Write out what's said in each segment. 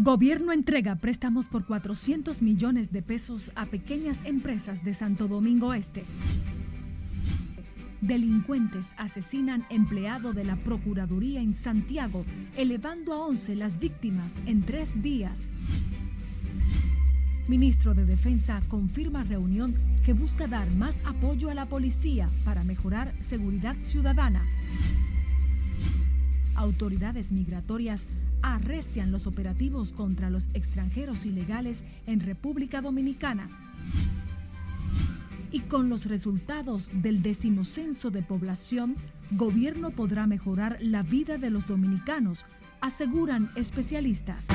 Gobierno entrega préstamos por 400 millones de pesos a pequeñas empresas de Santo Domingo Este. Delincuentes asesinan empleado de la Procuraduría en Santiago, elevando a 11 las víctimas en tres días. Ministro de Defensa confirma reunión que busca dar más apoyo a la policía para mejorar seguridad ciudadana. Autoridades migratorias arrecian los operativos contra los extranjeros ilegales en República Dominicana. Y con los resultados del decimocenso de población, gobierno podrá mejorar la vida de los dominicanos, aseguran especialistas.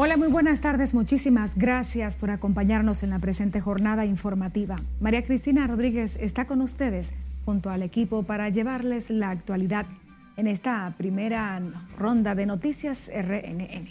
Hola, muy buenas tardes. Muchísimas gracias por acompañarnos en la presente jornada informativa. María Cristina Rodríguez está con ustedes junto al equipo para llevarles la actualidad en esta primera ronda de noticias RNN.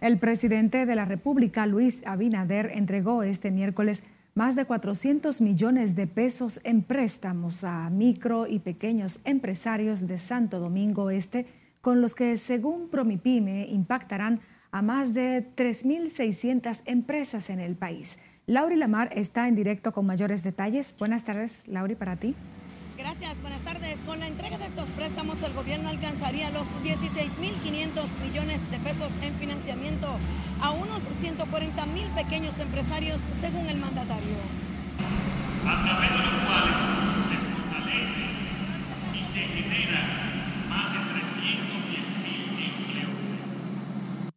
El presidente de la República, Luis Abinader, entregó este miércoles más de 400 millones de pesos en préstamos a micro y pequeños empresarios de Santo Domingo Este, con los que, según Promipyme, impactarán a más de 3.600 empresas en el país. Lauri Lamar está en directo con mayores detalles. Buenas tardes, Lauri, para ti. Gracias, buenas tardes. Con la entrega de estos préstamos, el gobierno alcanzaría los 16.500 millones de pesos en financiamiento a unos 140 mil pequeños empresarios, según el mandatario. A través de los cuales se fortalece y se genera más de 310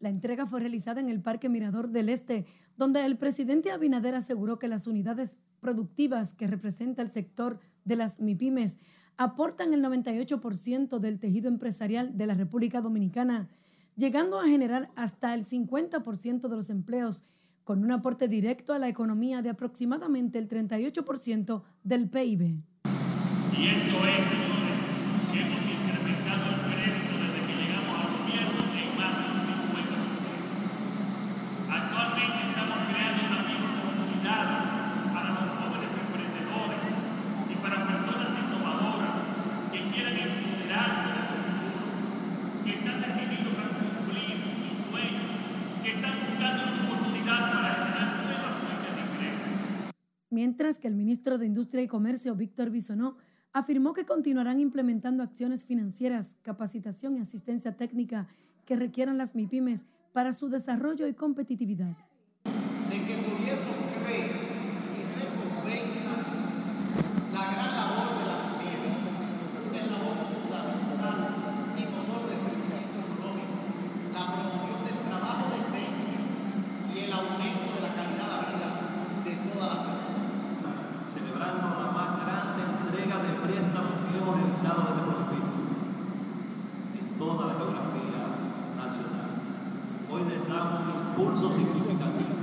la entrega fue realizada en el Parque Mirador del Este, donde el presidente Abinader aseguró que las unidades productivas que representa el sector de las MIPIMES aportan el 98% del tejido empresarial de la República Dominicana, llegando a generar hasta el 50% de los empleos, con un aporte directo a la economía de aproximadamente el 38% del PIB señores, que hemos incrementado el crédito desde que llegamos al gobierno en más de un Actualmente estamos creando también oportunidades para los jóvenes emprendedores y para personas innovadoras que quieran empoderarse de su futuro, que están decididos a cumplir sus sueños, que están buscando una oportunidad para generar nuevas fuentes de ingresos. Mientras que el ministro de Industria y Comercio, Víctor Bisonó, afirmó que continuarán implementando acciones financieras, capacitación y asistencia técnica que requieran las MIPIMES para su desarrollo y competitividad. De que el gobierno cree y recompensa la gran labor de la familia, un eslabón fundamental y motor del crecimiento económico, la promoción del trabajo decente y el aumento de la calidad de vida de todas las personas. Celebrando la más grande entrega de préstamos que hemos realizado desde Colombia en toda la geografía hoy le damos un impulso significativo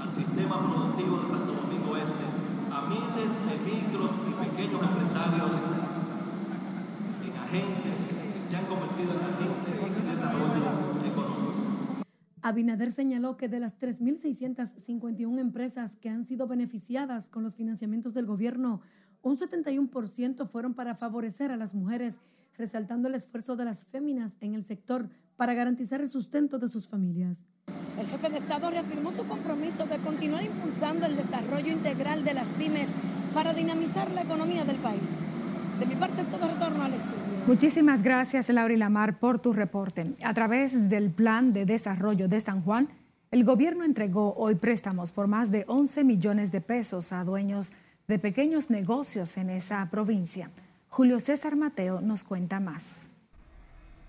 al sistema productivo de Santo Domingo Este, a miles de micros y pequeños empresarios en agentes que se han convertido en agentes de desarrollo económico. Abinader señaló que de las 3.651 empresas que han sido beneficiadas con los financiamientos del gobierno, un 71% fueron para favorecer a las mujeres, resaltando el esfuerzo de las féminas en el sector para garantizar el sustento de sus familias. El jefe de Estado reafirmó su compromiso de continuar impulsando el desarrollo integral de las pymes para dinamizar la economía del país. De mi parte es todo retorno al estudio. Muchísimas gracias, Laura Lamar, por tu reporte. A través del Plan de Desarrollo de San Juan, el gobierno entregó hoy préstamos por más de 11 millones de pesos a dueños de pequeños negocios en esa provincia. Julio César Mateo nos cuenta más.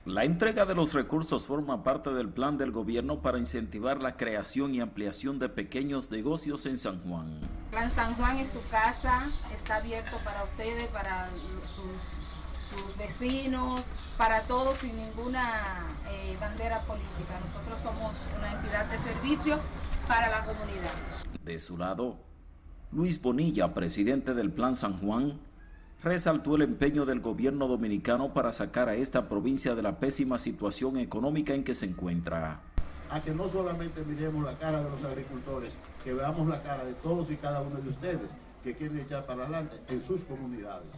La entrega de los recursos forma parte del plan del gobierno para incentivar la creación y ampliación de pequeños negocios en San Juan. Plan San Juan es su casa, está abierto para ustedes, para sus, vecinos, para todos sin ninguna eh, bandera política. Nosotros somos una entidad de servicio para la comunidad. De su lado, Luis Bonilla, presidente del Plan San Juan, resaltó el empeño del gobierno dominicano para sacar a esta provincia de la pésima situación económica en que se encuentra. a que no solamente miremos la cara de los agricultores, que veamos la cara de todos y cada uno de ustedes que quieren echar para adelante en sus comunidades.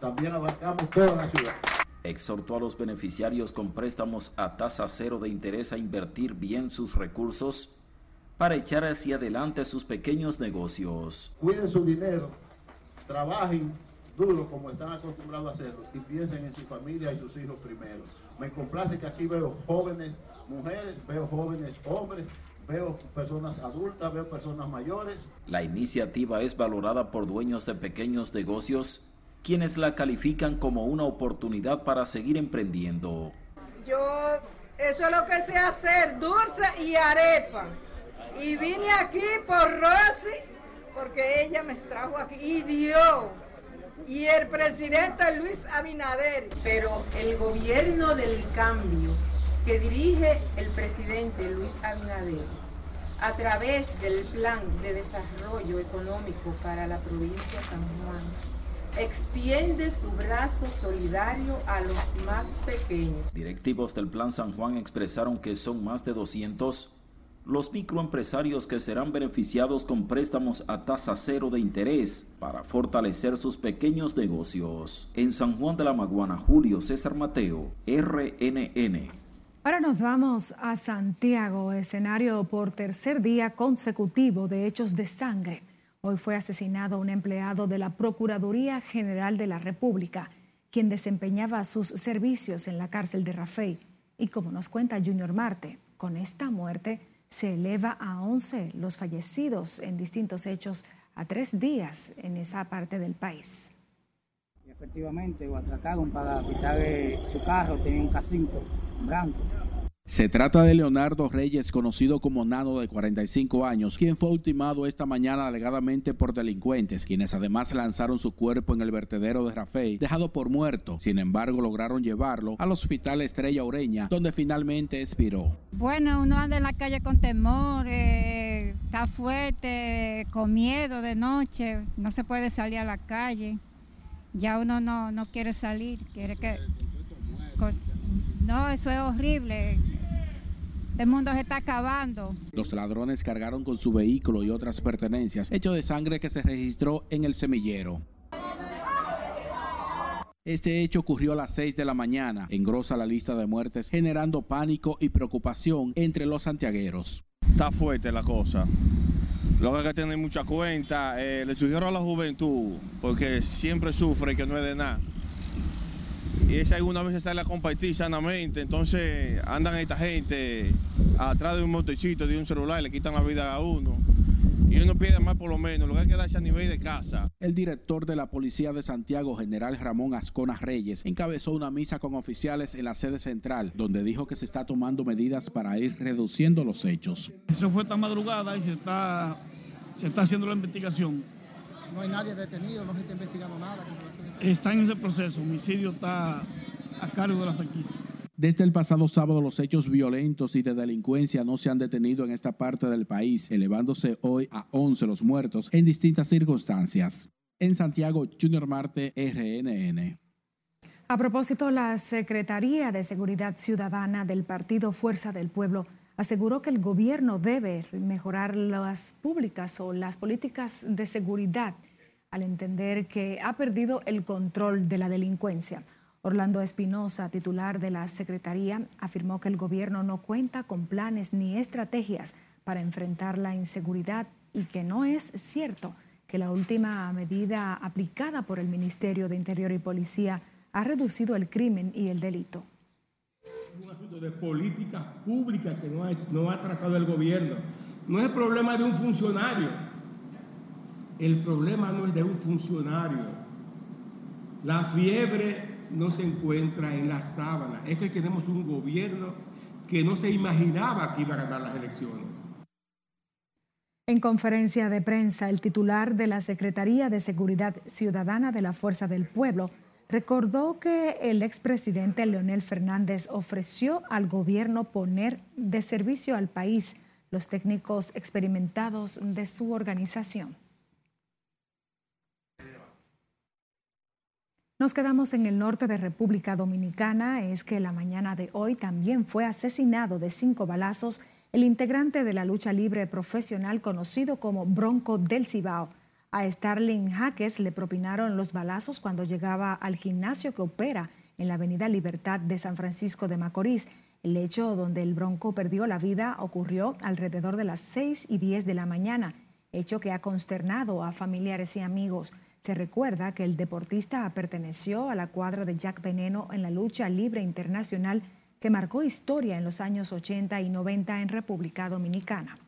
También abarcamos toda la ciudad. Exhortó a los beneficiarios con préstamos a tasa cero de interés a invertir bien sus recursos para echar hacia adelante sus pequeños negocios. Cuiden su dinero, trabajen duro como están acostumbrados a hacerlo y piensen en su familia y sus hijos primero. Me complace que aquí veo jóvenes mujeres, veo jóvenes hombres, veo personas adultas, veo personas mayores. La iniciativa es valorada por dueños de pequeños negocios, quienes la califican como una oportunidad para seguir emprendiendo. Yo, eso es lo que sé hacer, dulce y arepa. Y vine aquí por Rosy, porque ella me trajo aquí y dio. Y el presidente Luis Abinader. Pero el gobierno del cambio que dirige el presidente Luis Abinader a través del Plan de Desarrollo Económico para la provincia de San Juan, extiende su brazo solidario a los más pequeños. Directivos del Plan San Juan expresaron que son más de 200 los microempresarios que serán beneficiados con préstamos a tasa cero de interés para fortalecer sus pequeños negocios. En San Juan de la Maguana, Julio César Mateo, RNN. Ahora nos vamos a Santiago, escenario por tercer día consecutivo de hechos de sangre. Hoy fue asesinado un empleado de la Procuraduría General de la República, quien desempeñaba sus servicios en la cárcel de Rafey. Y como nos cuenta Junior Marte, con esta muerte, se eleva a 11 los fallecidos en distintos hechos a tres días en esa parte del país. efectivamente, lo atracaron para quitarle su carro, tenía un K5 blanco. Se trata de Leonardo Reyes, conocido como Nano de 45 años, quien fue ultimado esta mañana alegadamente por delincuentes, quienes además lanzaron su cuerpo en el vertedero de Rafey, dejado por muerto. Sin embargo, lograron llevarlo al hospital Estrella Ureña, donde finalmente expiró. Bueno, uno anda en la calle con temor, eh, está fuerte, con miedo de noche, no se puede salir a la calle. Ya uno no, no quiere salir, quiere que... no, eso es horrible. El mundo se está acabando. Los ladrones cargaron con su vehículo y otras pertenencias, hecho de sangre que se registró en el semillero. Este hecho ocurrió a las 6 de la mañana, engrosa la lista de muertes, generando pánico y preocupación entre los santiagueros. Está fuerte la cosa. Lo que hay que tener mucha cuenta, eh, le sugiero a la juventud, porque siempre sufre que no es de nada y esa alguna vez se sale a compartir sanamente, entonces andan esta gente atrás de un motecito, de un celular, y le quitan la vida a uno. Y uno pide más por lo menos, lo que hay que darse a nivel de casa. El director de la Policía de Santiago, general Ramón Ascona Reyes, encabezó una misa con oficiales en la sede central, donde dijo que se está tomando medidas para ir reduciendo los hechos. Eso fue esta madrugada y se está, se está haciendo la investigación. No hay nadie detenido, no se está investigando nada. Está en ese proceso, homicidio está a cargo de la franquicia. Desde el pasado sábado los hechos violentos y de delincuencia no se han detenido en esta parte del país, elevándose hoy a 11 los muertos en distintas circunstancias. En Santiago, Junior Marte, RNN. A propósito, la Secretaría de Seguridad Ciudadana del Partido Fuerza del Pueblo aseguró que el gobierno debe mejorar las públicas o las políticas de seguridad al entender que ha perdido el control de la delincuencia. Orlando Espinosa, titular de la Secretaría, afirmó que el gobierno no cuenta con planes ni estrategias para enfrentar la inseguridad y que no es cierto que la última medida aplicada por el Ministerio de Interior y Policía ha reducido el crimen y el delito. Es un asunto de políticas públicas que no ha, trazado el gobierno. No es problema de un funcionario. El problema no es de un funcionario. La fiebre no se encuentra en la sábana. Es que tenemos un gobierno que no se imaginaba que iba a ganar las elecciones. En conferencia de prensa, el titular de la Secretaría de Seguridad Ciudadana de la Fuerza del Pueblo recordó que el expresidente Leonel Fernández ofreció al gobierno poner de servicio al país los técnicos experimentados de su organización. Nos quedamos en el norte de República Dominicana. Es que la mañana de hoy también fue asesinado de cinco balazos el integrante de la lucha libre profesional conocido como Bronco del Cibao. A Starling Jaques le propinaron los balazos cuando llegaba al gimnasio que opera en la Avenida Libertad de San Francisco de Macorís. El hecho donde el Bronco perdió la vida ocurrió alrededor de las 6 y 10 de la mañana, hecho que ha consternado a familiares y amigos. Se recuerda que el deportista perteneció a la cuadra de Jack Veneno en la lucha libre internacional que marcó historia en los años 80 y 90 en República Dominicana.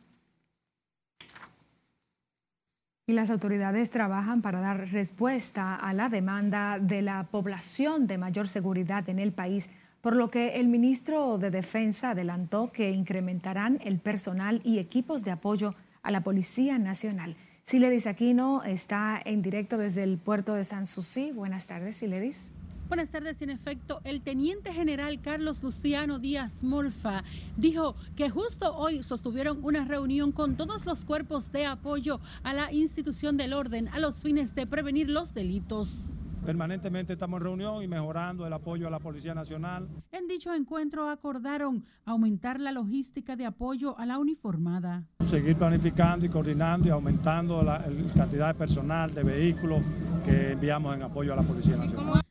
Y las autoridades trabajan para dar respuesta a la demanda de la población de mayor seguridad en el país, por lo que el ministro de Defensa adelantó que incrementarán el personal y equipos de apoyo a la Policía Nacional. Siledis Aquino está en directo desde el puerto de San Susi. Buenas tardes, Siledis. Buenas tardes. En efecto, el teniente general Carlos Luciano Díaz Morfa dijo que justo hoy sostuvieron una reunión con todos los cuerpos de apoyo a la institución del orden a los fines de prevenir los delitos. Permanentemente estamos en reunión y mejorando el apoyo a la Policía Nacional. En dicho encuentro acordaron aumentar la logística de apoyo a la uniformada. Seguir planificando y coordinando y aumentando la, la cantidad de personal, de vehículos que enviamos en apoyo a la Policía Nacional.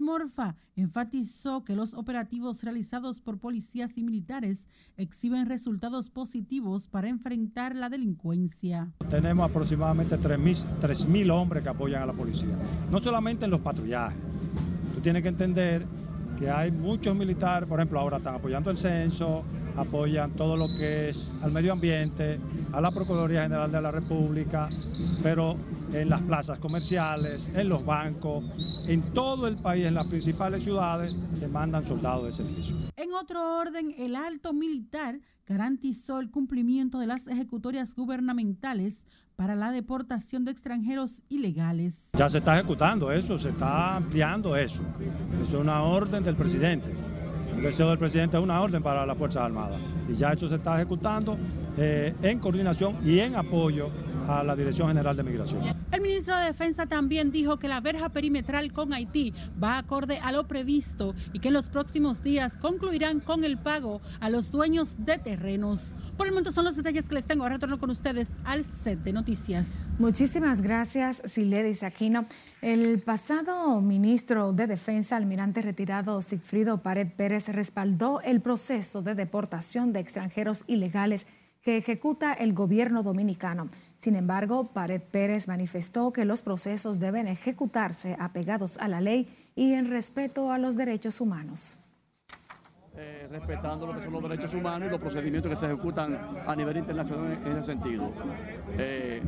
Morfa enfatizó que los operativos realizados por policías y militares exhiben resultados positivos para enfrentar la delincuencia. Tenemos aproximadamente 3.000 hombres que apoyan a la policía, no solamente en los patrullajes. Tú tienes que entender que hay muchos militares, por ejemplo, ahora están apoyando el censo, apoyan todo lo que es al medio ambiente, a la Procuraduría General de la República, pero en las plazas comerciales, en los bancos, en todo el país, en las principales ciudades, se mandan soldados de servicio. En otro orden, el alto militar garantizó el cumplimiento de las ejecutorias gubernamentales para la deportación de extranjeros ilegales. Ya se está ejecutando eso, se está ampliando eso. Es una orden del presidente. El deseo del presidente es una orden para las Fuerzas Armadas. Y ya eso se está ejecutando eh, en coordinación y en apoyo a la Dirección General de Migración. El ministro de Defensa también dijo que la verja perimetral con Haití va acorde a lo previsto y que en los próximos días concluirán con el pago a los dueños de terrenos. Por el momento son los detalles que les tengo. Ahora retorno con ustedes al set de noticias. Muchísimas gracias, Siledis Aquino. El pasado ministro de Defensa, almirante retirado Sigfrido Pared Pérez, respaldó el proceso de deportación de extranjeros ilegales que ejecuta el gobierno dominicano. Sin embargo, Pared Pérez manifestó que los procesos deben ejecutarse apegados a la ley y en respeto a los derechos humanos. Eh, respetando lo que son los derechos humanos y los procedimientos que se ejecutan a nivel internacional en ese sentido. Eh,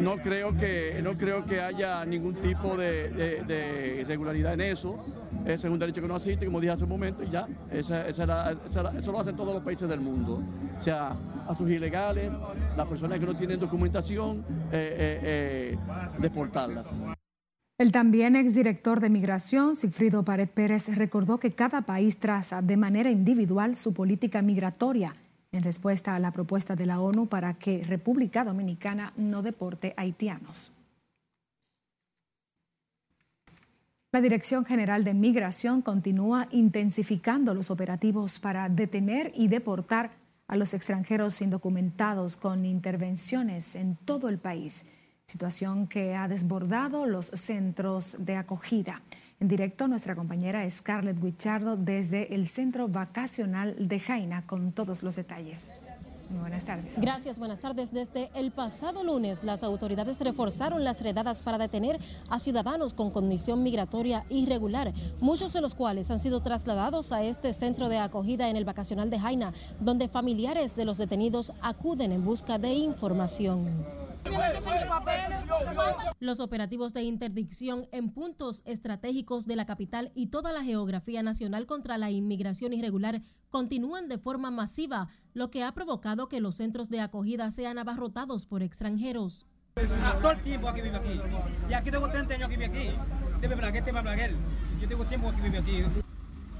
no, creo que, no creo que haya ningún tipo de, irregularidad en eso. Ese es un derecho que no existe, como dije hace un momento, y ya, eso lo hacen todos los países del mundo. O sea, a sus ilegales, las personas que no tienen documentación, eh, deportarlas. El también exdirector de Migración, Sigfrido Pared Pérez, recordó que cada país traza de manera individual su política migratoria en respuesta a la propuesta de la ONU para que República Dominicana no deporte haitianos. La Dirección General de Migración continúa intensificando los operativos para detener y deportar a los extranjeros indocumentados con intervenciones en todo el país, situación que ha desbordado los centros de acogida. En directo, nuestra compañera Scarlett Guichardo desde el Centro Vacacional de Jaina con todos los detalles. Buenas tardes. Gracias, buenas tardes. Desde el pasado lunes, las autoridades reforzaron las redadas para detener a ciudadanos con condición migratoria irregular, muchos de los cuales han sido trasladados a este centro de acogida en el vacacional de Jaina, donde familiares de los detenidos acuden en busca de información. Los operativos de interdicción en puntos estratégicos de la capital y toda la geografía nacional contra la inmigración irregular continúan de forma masiva, lo que ha provocado que los centros de acogida sean abarrotados por extranjeros. Todo el tiempo aquí vivo aquí. Y aquí tengo 30 años que vivo aquí. Debe Blaguer, tema Blaguer. Yo tengo tiempo que vivo aquí.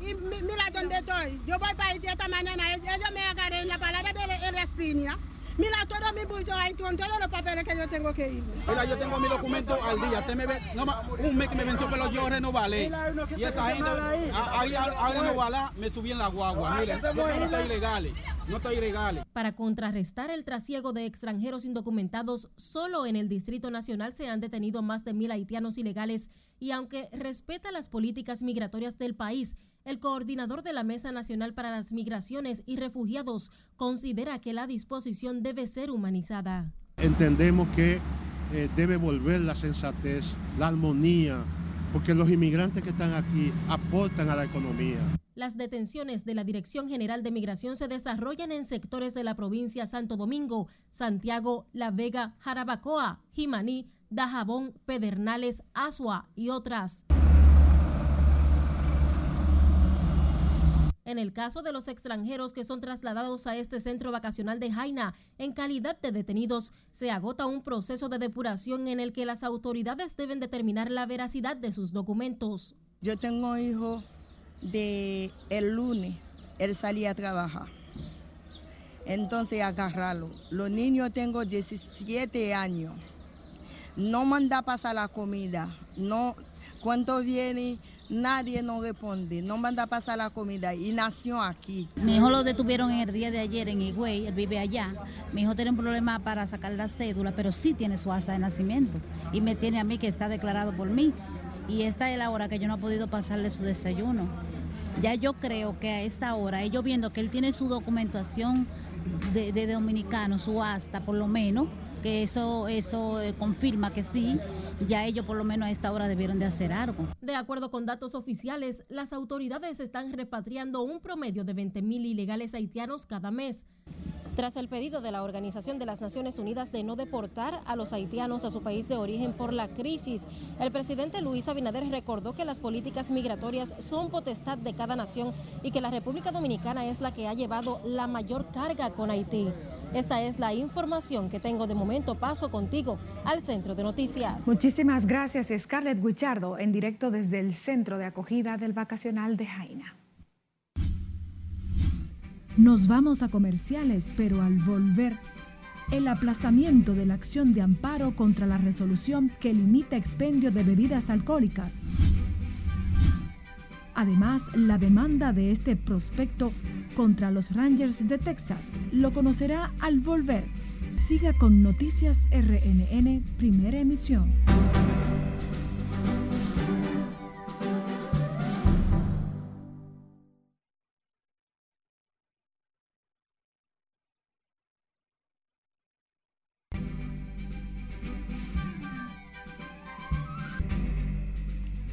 Y mira dónde estoy. Yo voy para Haití esta mañana. Ellos me agarran en la palabra de la espinia. Mira, todo mi bulto ahí, con todos los papeles que yo tengo que ir. Mira, yo tengo mi documento al día. Se me ve, no, un mes que me venció, pero yo renovalé. Y esa gente, ahí al renovalar, me subí en la guagua. Mira, yo tengo los ilegales. no está ilegal. Para contrarrestar el trasiego de extranjeros indocumentados, solo en el Distrito Nacional se han detenido más de mil haitianos ilegales y aunque respeta las políticas migratorias del país, el coordinador de la Mesa Nacional para las Migraciones y Refugiados considera que la disposición debe ser humanizada. Entendemos que eh, debe volver la sensatez, la armonía, porque los inmigrantes que están aquí aportan a la economía. Las detenciones de la Dirección General de Migración se desarrollan en sectores de la provincia Santo Domingo, Santiago, La Vega, Jarabacoa, Jimaní, Dajabón, Pedernales, Asua y otras. En el caso de los extranjeros que son trasladados a este centro vacacional de Jaina, en calidad de detenidos, se agota un proceso de depuración en el que las autoridades deben determinar la veracidad de sus documentos. Yo tengo hijo de el lunes, él salía a trabajar. Entonces agarrarlo. Los niños tengo 17 años. No manda pasar la comida. No, cuando viene nadie nos responde, no manda a pasar la comida y nació aquí. Mi hijo lo detuvieron el día de ayer en Higüey, él vive allá. Mi hijo tiene un problema para sacar la cédula, pero sí tiene su acta de nacimiento y me tiene a mí que está declarado por mí. Y esta es la hora que yo no he podido pasarle su desayuno. Ya yo creo que a esta hora, ellos viendo que él tiene su documentación de, de dominicano, su acta por lo menos, que eso, eso eh, confirma que sí, ya ellos por lo menos a esta hora debieron de hacer algo. De acuerdo con datos oficiales, las autoridades están repatriando un promedio de 20 mil ilegales haitianos cada mes. Tras el pedido de la Organización de las Naciones Unidas de no deportar a los haitianos a su país de origen por la crisis, el presidente Luis Abinader recordó que las políticas migratorias son potestad de cada nación y que la República Dominicana es la que ha llevado la mayor carga con Haití. Esta es la información que tengo de momento. Paso contigo al centro de noticias. Muchísimas gracias, Scarlett Guichardo, en directo desde el centro de acogida del vacacional de Jaina. Nos vamos a comerciales, pero al volver, el aplazamiento de la acción de amparo contra la resolución que limita expendio de bebidas alcohólicas. Además, la demanda de este prospecto contra los Rangers de Texas lo conocerá al volver. Siga con Noticias RNN, primera emisión.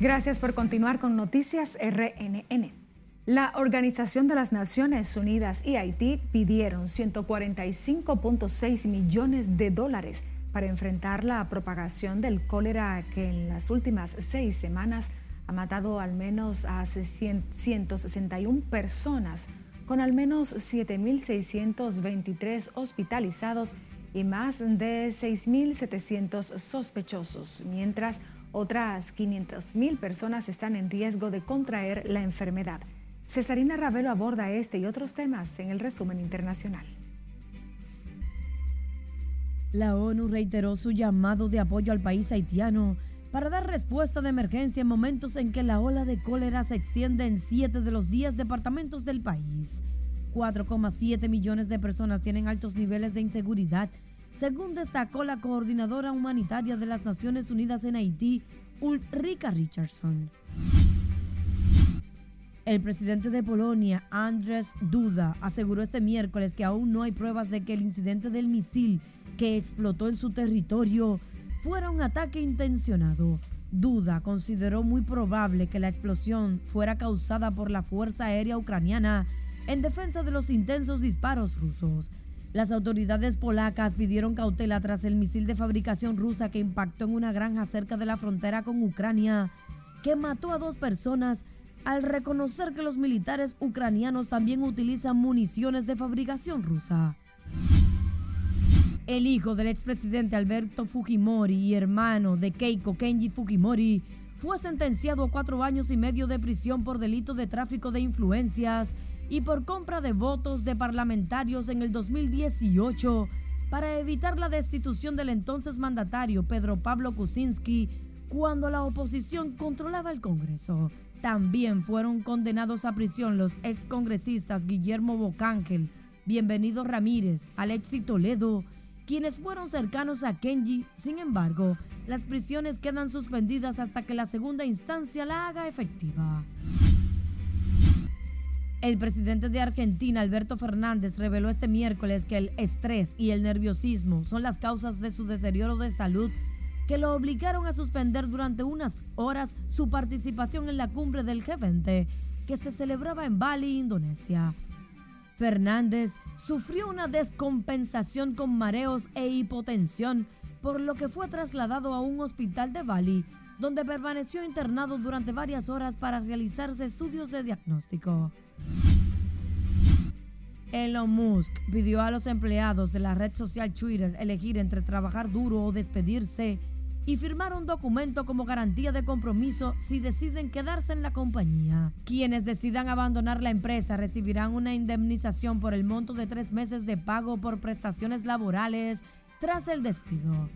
Gracias por continuar con Noticias RNN. La Organización de las Naciones Unidas y Haití pidieron 145.6 millones de dólares para enfrentar la propagación del cólera que en las últimas seis semanas ha matado al menos a 161 personas, con al menos 7.623 hospitalizados y más de 6.700 sospechosos, mientras otras 500.000 personas están en riesgo de contraer la enfermedad. Cesarina Ravelo aborda este y otros temas en el resumen internacional. La ONU reiteró su llamado de apoyo al país haitiano para dar respuesta de emergencia en momentos en que la ola de cólera se extiende en siete de los 10 departamentos del país. 4,7 millones de personas tienen altos niveles de inseguridad según destacó la coordinadora humanitaria de las Naciones Unidas en Haití, Ulrika Richardson. El presidente de Polonia, Andrzej Duda, aseguró este miércoles que aún no hay pruebas de que el incidente del misil que explotó en su territorio fuera un ataque intencionado. Duda consideró muy probable que la explosión fuera causada por la Fuerza Aérea Ucraniana en defensa de los intensos disparos rusos. Las autoridades polacas pidieron cautela tras el misil de fabricación rusa que impactó en una granja cerca de la frontera con Ucrania, que mató a dos personas al reconocer que los militares ucranianos también utilizan municiones de fabricación rusa. El hijo del expresidente Alberto Fujimori y hermano de Keiko Kenji Fujimori fue sentenciado a cuatro años y medio de prisión por delito de tráfico de influencias y por compra de votos de parlamentarios en el 2018 para evitar la destitución del entonces mandatario Pedro Pablo Kuczynski cuando la oposición controlaba el Congreso. También fueron condenados a prisión los excongresistas Guillermo Bocángel, Bienvenido Ramírez, Alexi Toledo, quienes fueron cercanos a Kenji. Sin embargo, las prisiones quedan suspendidas hasta que la segunda instancia la haga efectiva. El presidente de Argentina, Alberto Fernández, reveló este miércoles que el estrés y el nerviosismo son las causas de su deterioro de salud que lo obligaron a suspender durante unas horas su participación en la cumbre del G20 que se celebraba en Bali, Indonesia. Fernández sufrió una descompensación con mareos e hipotensión, por lo que fue trasladado a un hospital de Bali, donde permaneció internado durante varias horas para realizarse estudios de diagnóstico. Elon Musk pidió a los empleados de la red social Twitter elegir entre trabajar duro o despedirse y firmar un documento como garantía de compromiso si deciden quedarse en la compañía. Quienes decidan abandonar la empresa recibirán una indemnización por el monto de tres meses de pago por prestaciones laborales tras el despido.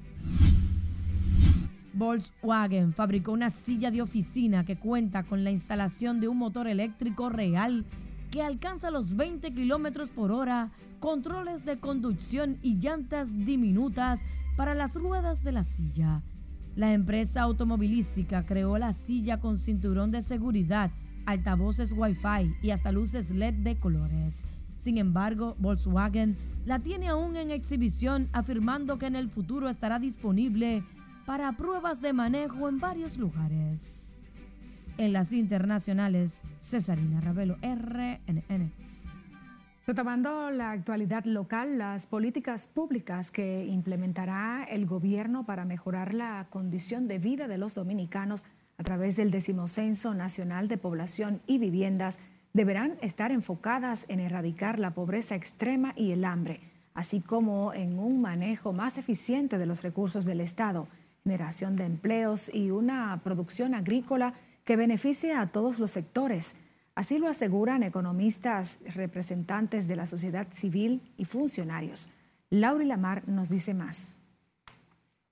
Volkswagen fabricó una silla de oficina que cuenta con la instalación de un motor eléctrico real que alcanza los 20 kilómetros por hora, controles de conducción y llantas diminutas para las ruedas de la silla. La empresa automovilística creó la silla con cinturón de seguridad, altavoces Wi-Fi y hasta luces LED de colores. Sin embargo, Volkswagen la tiene aún en exhibición, afirmando que en el futuro estará disponible para pruebas de manejo en varios lugares. En las internacionales, Cesarina Ravelo, RNN. Retomando la actualidad local, las políticas públicas que implementará el gobierno para mejorar la condición de vida de los dominicanos a través del decimocenso nacional de población y viviendas deberán estar enfocadas en erradicar la pobreza extrema y el hambre, así como en un manejo más eficiente de los recursos del Estado, generación de empleos y una producción agrícola que beneficie a todos los sectores Así lo aseguran economistas, representantes de la sociedad civil y funcionarios. Laura Lamar nos dice más.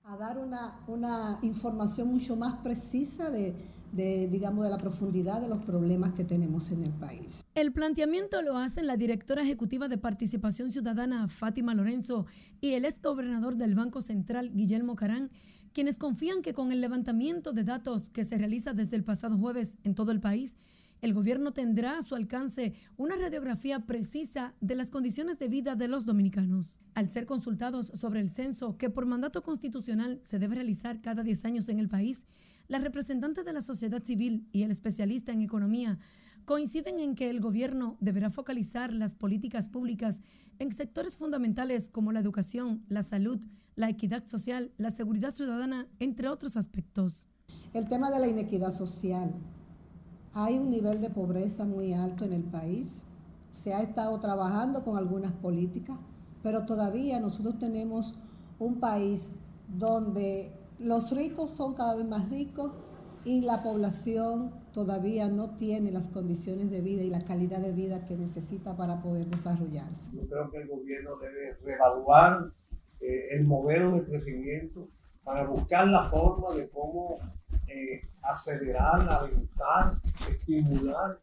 A dar una, información mucho más precisa de, digamos, de la profundidad de los problemas que tenemos en el país. El planteamiento lo hacen la directora ejecutiva de Participación Ciudadana, Fátima Lorenzo, y el ex gobernador del Banco Central, Guillermo Carán, quienes confían que con el levantamiento de datos que se realiza desde el pasado jueves en todo el país, el gobierno tendrá a su alcance una radiografía precisa de las condiciones de vida de los dominicanos. Al ser consultados sobre el censo que por mandato constitucional se debe realizar cada 10 años en el país, la representante de la sociedad civil y el especialista en economía coinciden en que el gobierno deberá focalizar las políticas públicas en sectores fundamentales como la educación, la salud, la equidad social, la seguridad ciudadana, entre otros aspectos. El tema de la inequidad social, hay un nivel de pobreza muy alto en el país. Se ha estado trabajando con algunas políticas, pero todavía nosotros tenemos un país donde los ricos son cada vez más ricos y la población todavía no tiene las condiciones de vida y la calidad de vida que necesita para poder desarrollarse. Yo creo que el gobierno debe reevaluar eh, el modelo de crecimiento para buscar la forma de cómo eh, acelerar, alentar, estimular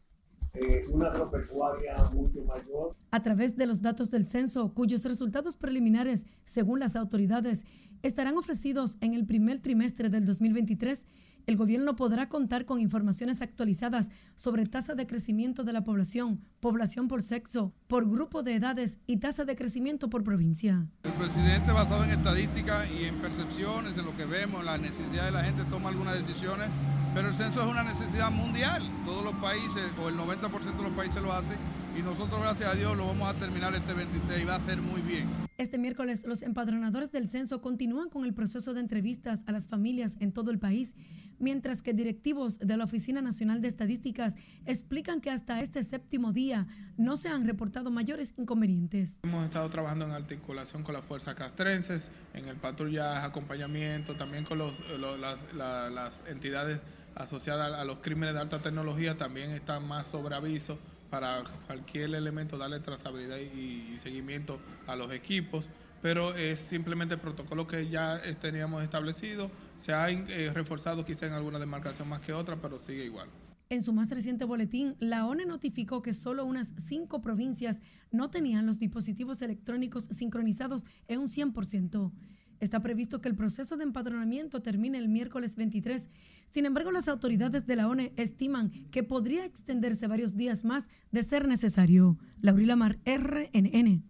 eh, una agropecuaria mucho mayor. A través de los datos del censo, cuyos resultados preliminares, según las autoridades, estarán ofrecidos en el primer trimestre del 2023, el gobierno podrá contar con informaciones actualizadas sobre tasa de crecimiento de la población, población por sexo, por grupo de edades y tasa de crecimiento por provincia. El presidente basado en estadística y en percepciones, en lo que vemos, la necesidad de la gente toma algunas decisiones, pero el censo es una necesidad mundial. Todos los países o el 90% de los países lo hacen y nosotros gracias a Dios lo vamos a terminar este 23 y va a ser muy bien. Este miércoles los empadronadores del censo continúan con el proceso de entrevistas a las familias en todo el país mientras que directivos de la Oficina Nacional de Estadísticas explican que hasta este séptimo día no se han reportado mayores inconvenientes. Hemos estado trabajando en articulación con las fuerzas castrenses, en el patrullaje, acompañamiento, también con las, entidades asociadas a los crímenes de alta tecnología, también están más sobre aviso para cualquier elemento darle trazabilidad y seguimiento a los equipos pero es simplemente el protocolo que ya teníamos establecido. Se ha eh, reforzado quizá en alguna demarcación más que otra, pero sigue igual. En su más reciente boletín, la ONE notificó que solo unas cinco provincias no tenían los dispositivos electrónicos sincronizados en un 100%. Está previsto que el proceso de empadronamiento termine el miércoles 23. Sin embargo, las autoridades de la ONE estiman que podría extenderse varios días más de ser necesario. Laurila Mar, RNN.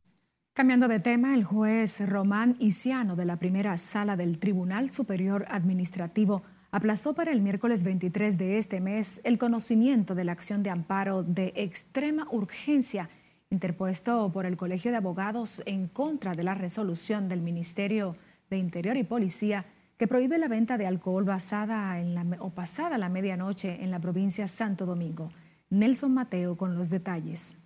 Cambiando de tema, el juez Román Isiano de la primera sala del Tribunal Superior Administrativo aplazó para el miércoles 23 de este mes el conocimiento de la acción de amparo de extrema urgencia interpuesto por el Colegio de Abogados en contra de la resolución del Ministerio de Interior y Policía que prohíbe la venta de alcohol basada en la, o pasada la medianoche en la provincia Santo Domingo. Nelson Mateo con los detalles.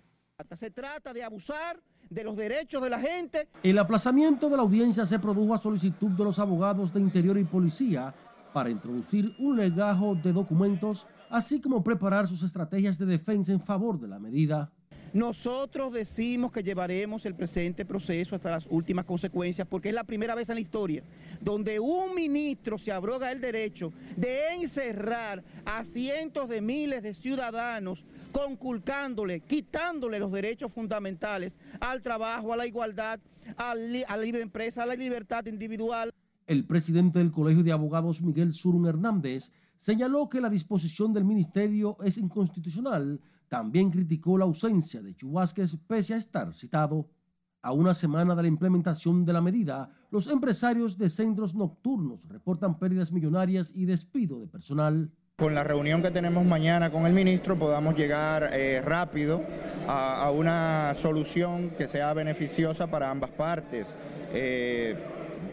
Se trata de abusar de los derechos de la gente. El aplazamiento de la audiencia se produjo a solicitud de los abogados de Interior y Policía para introducir un legajo de documentos, así como preparar sus estrategias de defensa en favor de la medida. Nosotros decimos que llevaremos el presente proceso hasta las últimas consecuencias porque es la primera vez en la historia donde un ministro se abroga el derecho de encerrar a cientos de miles de ciudadanos conculcándole, quitándole los derechos fundamentales al trabajo, a la igualdad, a la libre empresa, a la libertad individual. El presidente del Colegio de Abogados, Miguel Surun Hernández, señaló que la disposición del ministerio es inconstitucional también criticó la ausencia de Chubasquez pese a estar citado. A una semana de la implementación de la medida, los empresarios de centros nocturnos reportan pérdidas millonarias y despido de personal. Con la reunión que tenemos mañana con el ministro podamos llegar eh, rápido a, una solución que sea beneficiosa para ambas partes. Eh,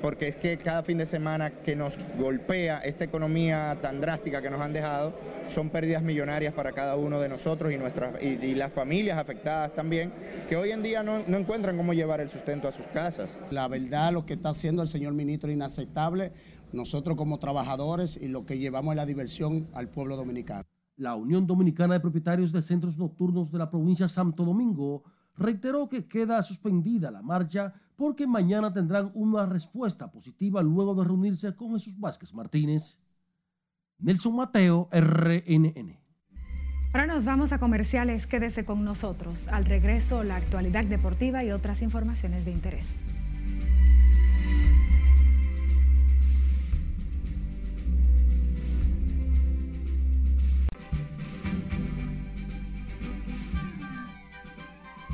porque es que cada fin de semana que nos golpea esta economía tan drástica que nos han dejado, son pérdidas millonarias para cada uno de nosotros y, nuestras, y, las familias afectadas también, que hoy en día no, no, encuentran cómo llevar el sustento a sus casas. La verdad, lo que está haciendo el señor ministro es inaceptable, nosotros como trabajadores y lo que llevamos es la diversión al pueblo dominicano. La Unión Dominicana de Propietarios de Centros Nocturnos de la provincia Santo Domingo reiteró que queda suspendida la marcha porque mañana tendrán una respuesta positiva luego de reunirse con Jesús Vázquez Martínez. Nelson Mateo, RNN. Ahora nos vamos a comerciales. Quédese con nosotros. Al regreso, la actualidad deportiva y otras informaciones de interés.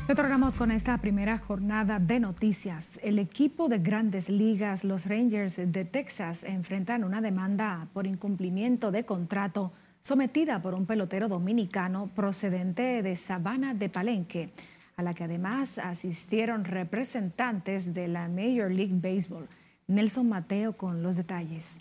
Retornamos con esta primera jornada de noticias. El equipo de grandes ligas, los Rangers de Texas, enfrentan una demanda por incumplimiento de contrato sometida por un pelotero dominicano procedente de Sabana de Palenque, a la que además asistieron representantes de la Major League Baseball. Nelson Mateo con los detalles.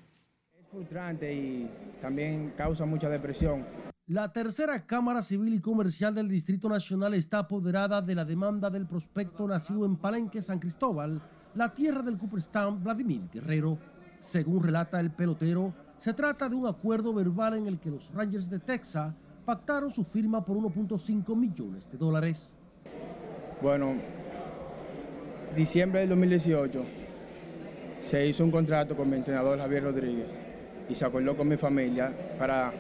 Frustrante y también causa mucha depresión la tercera Cámara Civil y Comercial del Distrito Nacional está apoderada de la demanda del prospecto nacido en Palenque, San Cristóbal, la tierra del Cooperstown, Vladimir Guerrero. Según relata el pelotero, se trata de un acuerdo verbal en el que los Rangers de Texas pactaron su firma por 1.5 millones de dólares. Bueno, diciembre del 2018 se hizo un contrato con mi entrenador Javier Rodríguez y se acordó con mi familia para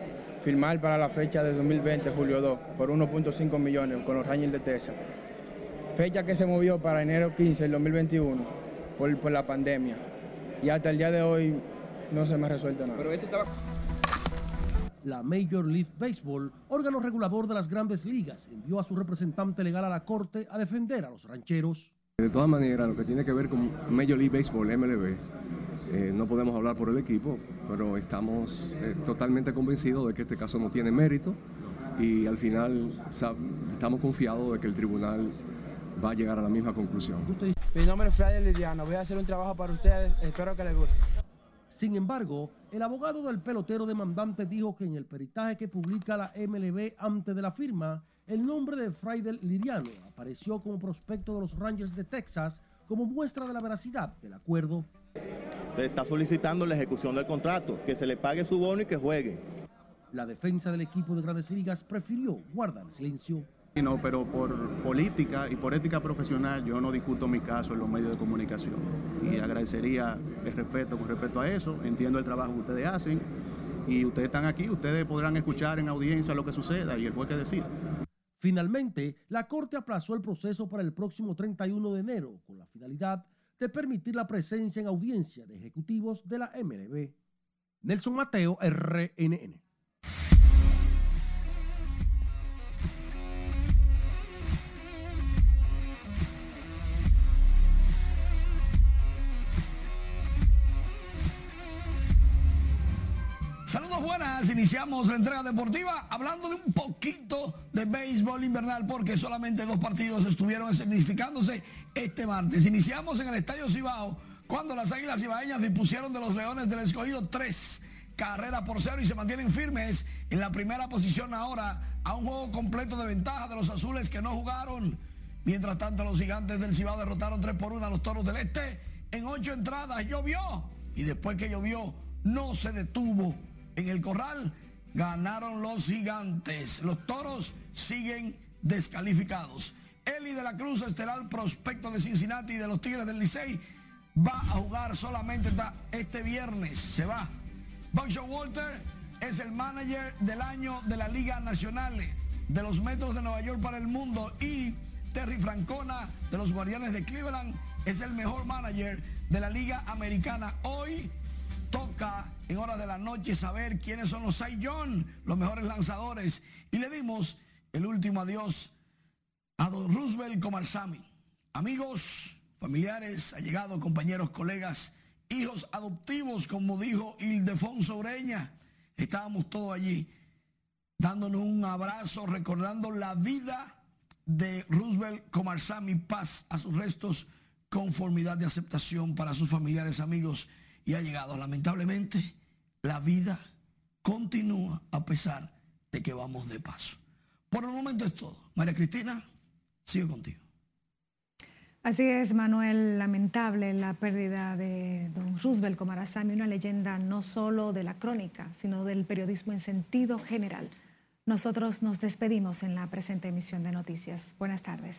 firmar para la fecha de 2020, julio 2, por 1.5 millones con los Rangers de Texas. Fecha que se movió para enero 15 del 2021 por, por la pandemia. Y hasta el día de hoy no se me ha resuelto nada. Pero este estaba... La Major League Baseball, órgano regulador de las grandes ligas, envió a su representante legal a la corte a defender a los rancheros. De todas maneras, lo que tiene que ver con Major League Baseball, MLB, eh, no podemos hablar por el equipo, pero estamos eh, totalmente convencidos de que este caso no tiene mérito y al final estamos confiados de que el tribunal va a llegar a la misma conclusión. Mi nombre es Fray Liriano, voy a hacer un trabajo para ustedes, espero que les guste. Sin embargo, el abogado del pelotero demandante dijo que en el peritaje que publica la MLB antes de la firma, el nombre de Friday Liriano apareció como prospecto de los Rangers de Texas como muestra de la veracidad del acuerdo. Se está solicitando la ejecución del contrato, que se le pague su bono y que juegue. La defensa del equipo de Grandes Ligas prefirió guardar silencio. No, pero por política y por ética profesional yo no discuto mi caso en los medios de comunicación. Y agradecería el respeto con respecto a eso. Entiendo el trabajo que ustedes hacen y ustedes están aquí, ustedes podrán escuchar en audiencia lo que suceda y el juez que decida. Finalmente, la Corte aplazó el proceso para el próximo 31 de enero con la finalidad de permitir la presencia en audiencia de ejecutivos de la MLB. Nelson Mateo, RNN. Buenas, iniciamos la entrega deportiva hablando de un poquito de béisbol invernal porque solamente dos partidos estuvieron significándose este martes. Iniciamos en el Estadio Cibao cuando las Águilas Cibaeñas dispusieron de los Leones del Escogido tres carreras por cero y se mantienen firmes en la primera posición ahora a un juego completo de ventaja de los azules que no jugaron. Mientras tanto los gigantes del Cibao derrotaron 3 por 1 a los Toros del Este en ocho entradas. Llovió y después que llovió no se detuvo en el corral ganaron los gigantes. Los toros siguen descalificados. Eli de la Cruz, estelar prospecto de Cincinnati y de los Tigres del Licey, va a jugar solamente este viernes. Se va. Buckshot Walter es el manager del año de la Liga Nacional de los Metros de Nueva York para el mundo y Terry Francona de los Guardianes de Cleveland es el mejor manager de la Liga Americana. Hoy toca en horas de la noche saber quiénes son los Cy los mejores lanzadores. Y le dimos el último adiós a don Roosevelt Comarsami. Amigos, familiares, allegados, compañeros, colegas, hijos adoptivos, como dijo Ildefonso Ureña. Estábamos todos allí dándonos un abrazo, recordando la vida de Roosevelt Comarsami, paz a sus restos, conformidad de aceptación para sus familiares, amigos y ha llegado. Lamentablemente, la vida continúa a pesar de que vamos de paso. Por el momento es todo. María Cristina, sigo contigo. Así es, Manuel, lamentable la pérdida de don Roosevelt Comarazami, una leyenda no solo de la crónica, sino del periodismo en sentido general. Nosotros nos despedimos en la presente emisión de noticias. Buenas tardes.